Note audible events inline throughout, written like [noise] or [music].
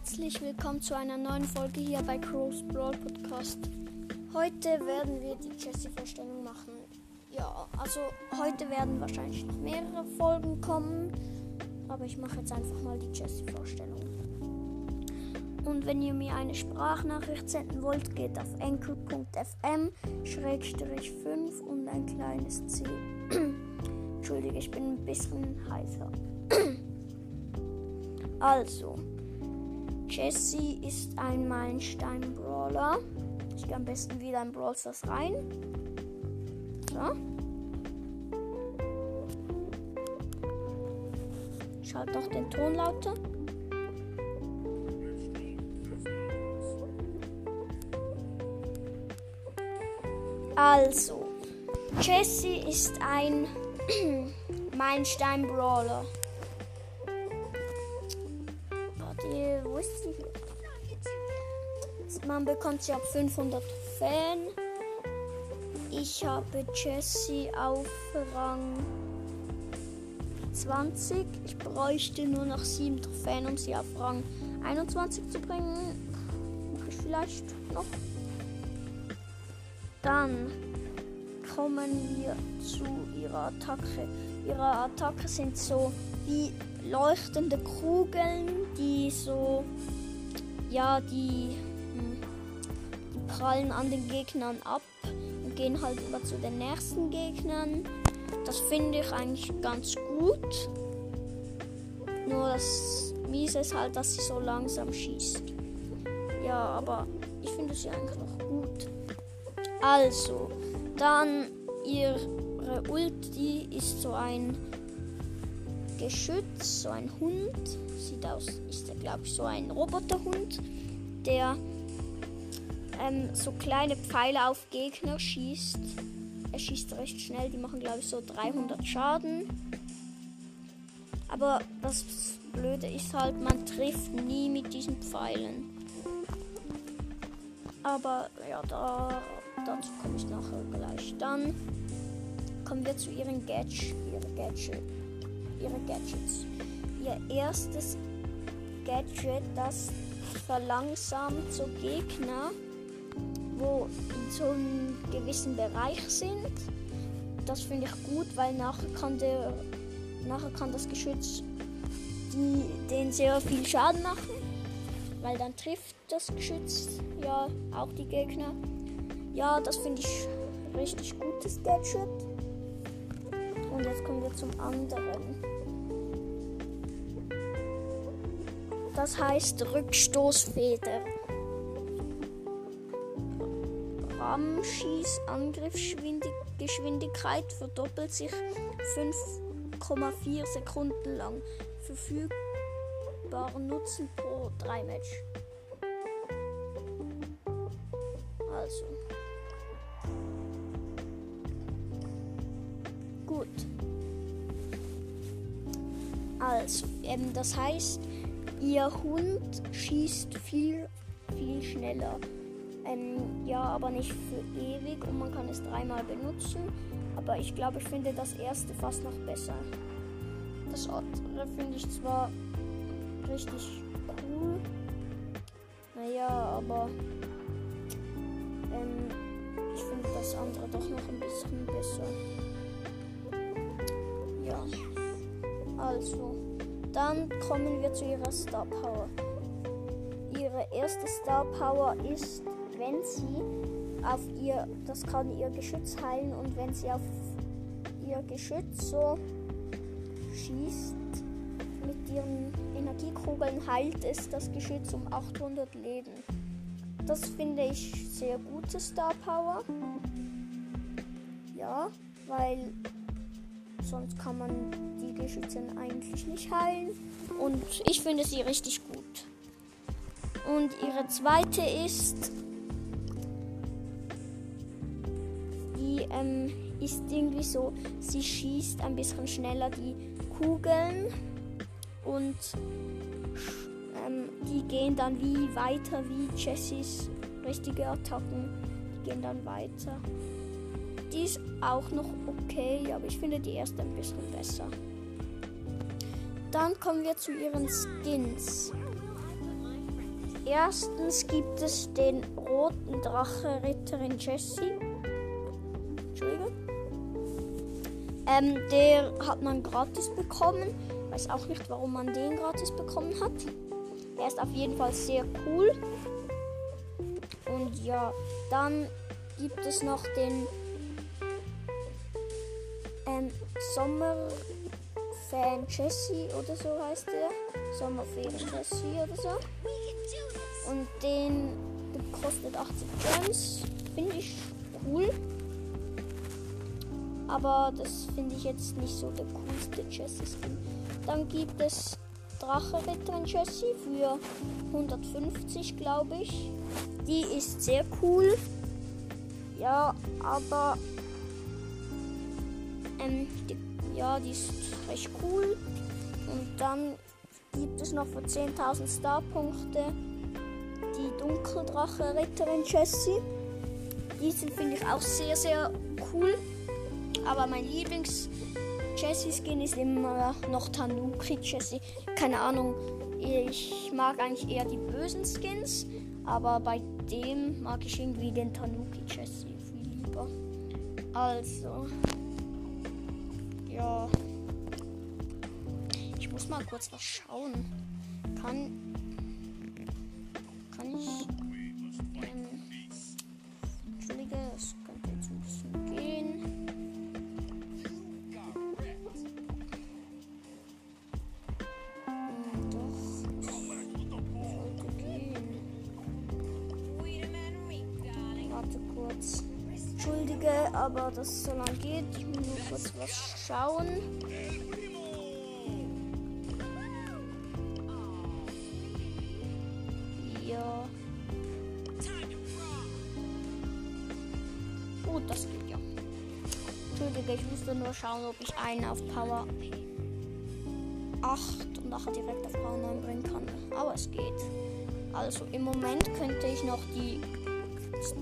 herzlich willkommen zu einer neuen Folge hier bei Crow's Brawl Podcast. Heute werden wir die Jessie-Vorstellung machen. Ja, also heute werden wahrscheinlich noch mehrere Folgen kommen, aber ich mache jetzt einfach mal die Jessie-Vorstellung. Und wenn ihr mir eine Sprachnachricht senden wollt, geht auf enkel.fm 5 und ein kleines C. Entschuldige, ich bin ein bisschen heißer. also, Jesse ist ein Meilenstein-Brawler. Ich gehe am besten wieder in Brawl Stars rein. So. Schalt doch den Ton lauter. Also, Jesse ist ein [clears throat] Meilenstein-Brawler. Man bekommt sie ab 500 Fan. Ich habe Jesse auf Rang 20. Ich bräuchte nur noch 7 Trophäen, um sie auf Rang 21 zu bringen. Mache ich vielleicht noch. Dann kommen wir zu ihrer Attacke. Ihre Attacke sind so wie leuchtende Kugeln, die so, ja, die, die prallen an den Gegnern ab und gehen halt über zu den nächsten Gegnern. Das finde ich eigentlich ganz gut. Nur das Miese ist halt, dass sie so langsam schießt. Ja, aber ich finde sie eigentlich noch gut. Also, dann ihre Ulti ist so ein Geschütz, so ein Hund. Sieht aus, ist der glaube ich so ein Roboterhund, der ähm, so kleine Pfeile auf Gegner schießt. Er schießt recht schnell, die machen glaube ich so 300 Schaden. Aber das Blöde ist halt, man trifft nie mit diesen Pfeilen. Aber ja, da Dazu komme ich nachher gleich. Dann kommen wir zu ihren Gadgets. Ihre, Gadget, ihre Gadgets. Ihr erstes Gadget, das verlangsamt so Gegner, wo in so einem gewissen Bereich sind. Das finde ich gut, weil nachher kann der nachher kann das Geschütz die, den sehr viel Schaden machen, weil dann trifft das Geschütz ja auch die Gegner. Ja, das finde ich richtig gutes Gadget. Und jetzt kommen wir zum anderen. Das heißt Rückstoßfeder. Ramschieß Angriffsgeschwindigkeit verdoppelt sich 5,4 Sekunden lang. Verfügbaren Nutzen pro 3 Match. Also. Gut. Also, ähm, das heißt, ihr Hund schießt viel, viel schneller. Ähm, ja, aber nicht für ewig und man kann es dreimal benutzen. Aber ich glaube, ich finde das erste fast noch besser. Das andere finde ich zwar richtig cool. Naja, aber ähm, ich finde das andere doch noch ein bisschen besser. Ja. Also, dann kommen wir zu ihrer Star Power. Ihre erste Star Power ist, wenn sie auf ihr, das kann ihr Geschütz heilen und wenn sie auf ihr Geschütz so schießt mit ihren Energiekugeln, heilt es das Geschütz um 800 Leben. Das finde ich sehr gute Star Power. Ja, weil sonst kann man die Geschütze eigentlich nicht heilen. Und ich finde sie richtig gut. Und ihre zweite ist, ähm, ist irgendwie so, sie schießt ein bisschen schneller die Kugeln und ähm, die gehen dann wie weiter wie Jessys richtige Attacken. Die gehen dann weiter. Die ist auch noch okay, aber ich finde die erste ein bisschen besser. Dann kommen wir zu ihren Skins. erstens gibt es den roten Drache Ritterin Jessie. Ähm, der hat man gratis bekommen. Weiß auch nicht, warum man den gratis bekommen hat. Er ist auf jeden Fall sehr cool. Und ja, dann gibt es noch den ähm, Sommerfan Jesse oder so heißt der. Sommerferien Jesse oder so. Und den kostet 80 Gems. Finde ich cool. Aber das finde ich jetzt nicht so der coolste Jesse-Skin. Dann gibt es Drache-Ritterin Jessie für 150, glaube ich. Die ist sehr cool. Ja, aber ähm, die, ja, die ist recht cool. Und dann gibt es noch für 10.000 Starpunkte die Dunkeldrache-Ritterin Jessie. Diesen finde ich auch sehr, sehr cool. Aber mein Lieblings Jessie Skin ist immer noch Tanuki Jessie. Keine Ahnung. Ich mag eigentlich eher die bösen Skins. Aber bei dem mag ich irgendwie den Tanuki Jessie viel lieber. Also. Ja. Ich muss mal kurz was schauen. Kann Warte kurz. Entschuldige, aber das so lange geht. Ich muss nur kurz was schauen. Ja. Gut, das geht ja. Entschuldige, ich musste nur schauen, ob ich einen auf Power 8 und nachher direkt auf Power 9 bringen kann. Aber es geht. Also im Moment könnte ich noch die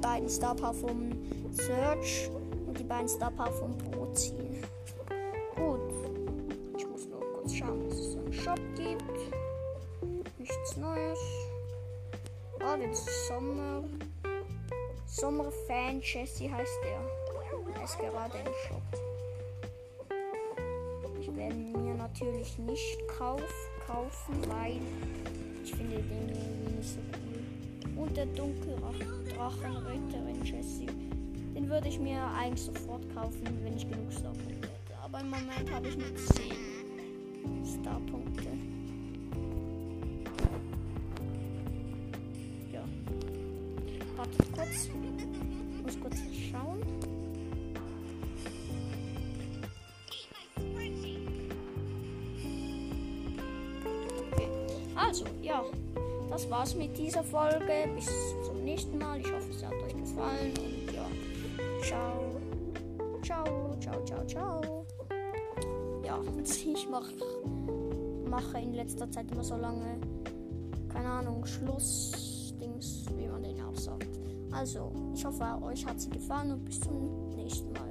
beiden Star Power vom Search und die beiden Star Power vom Pro ziehen. Gut. Ich muss nur kurz schauen, was es im Shop gibt. Nichts Neues. Ah, den Sommer. Sommerfan Jesse heißt der. Er ist gerade im Shop. Ich werde mir natürlich nicht kauf, kaufen, weil ich finde den irgendwie nicht so cool. Und der Dunkeldrachenritterin Jessie. Den würde ich mir eigentlich sofort kaufen, wenn ich genug Starpunkte hätte. Aber im Moment habe ich nur 10 Starpunkte. Ja. Wartet kurz. Ich muss kurz schauen. Also, ja. Das war's mit dieser Folge. Bis zum nächsten Mal. Ich hoffe, es hat euch gefallen. Und ja. Ciao. Ciao, ciao, ciao, ciao. Ja, [laughs] ich mach, mache in letzter Zeit immer so lange, keine Ahnung, Schlussdings, wie man den auch sagt. Also, ich hoffe, euch hat sie gefallen und bis zum nächsten Mal.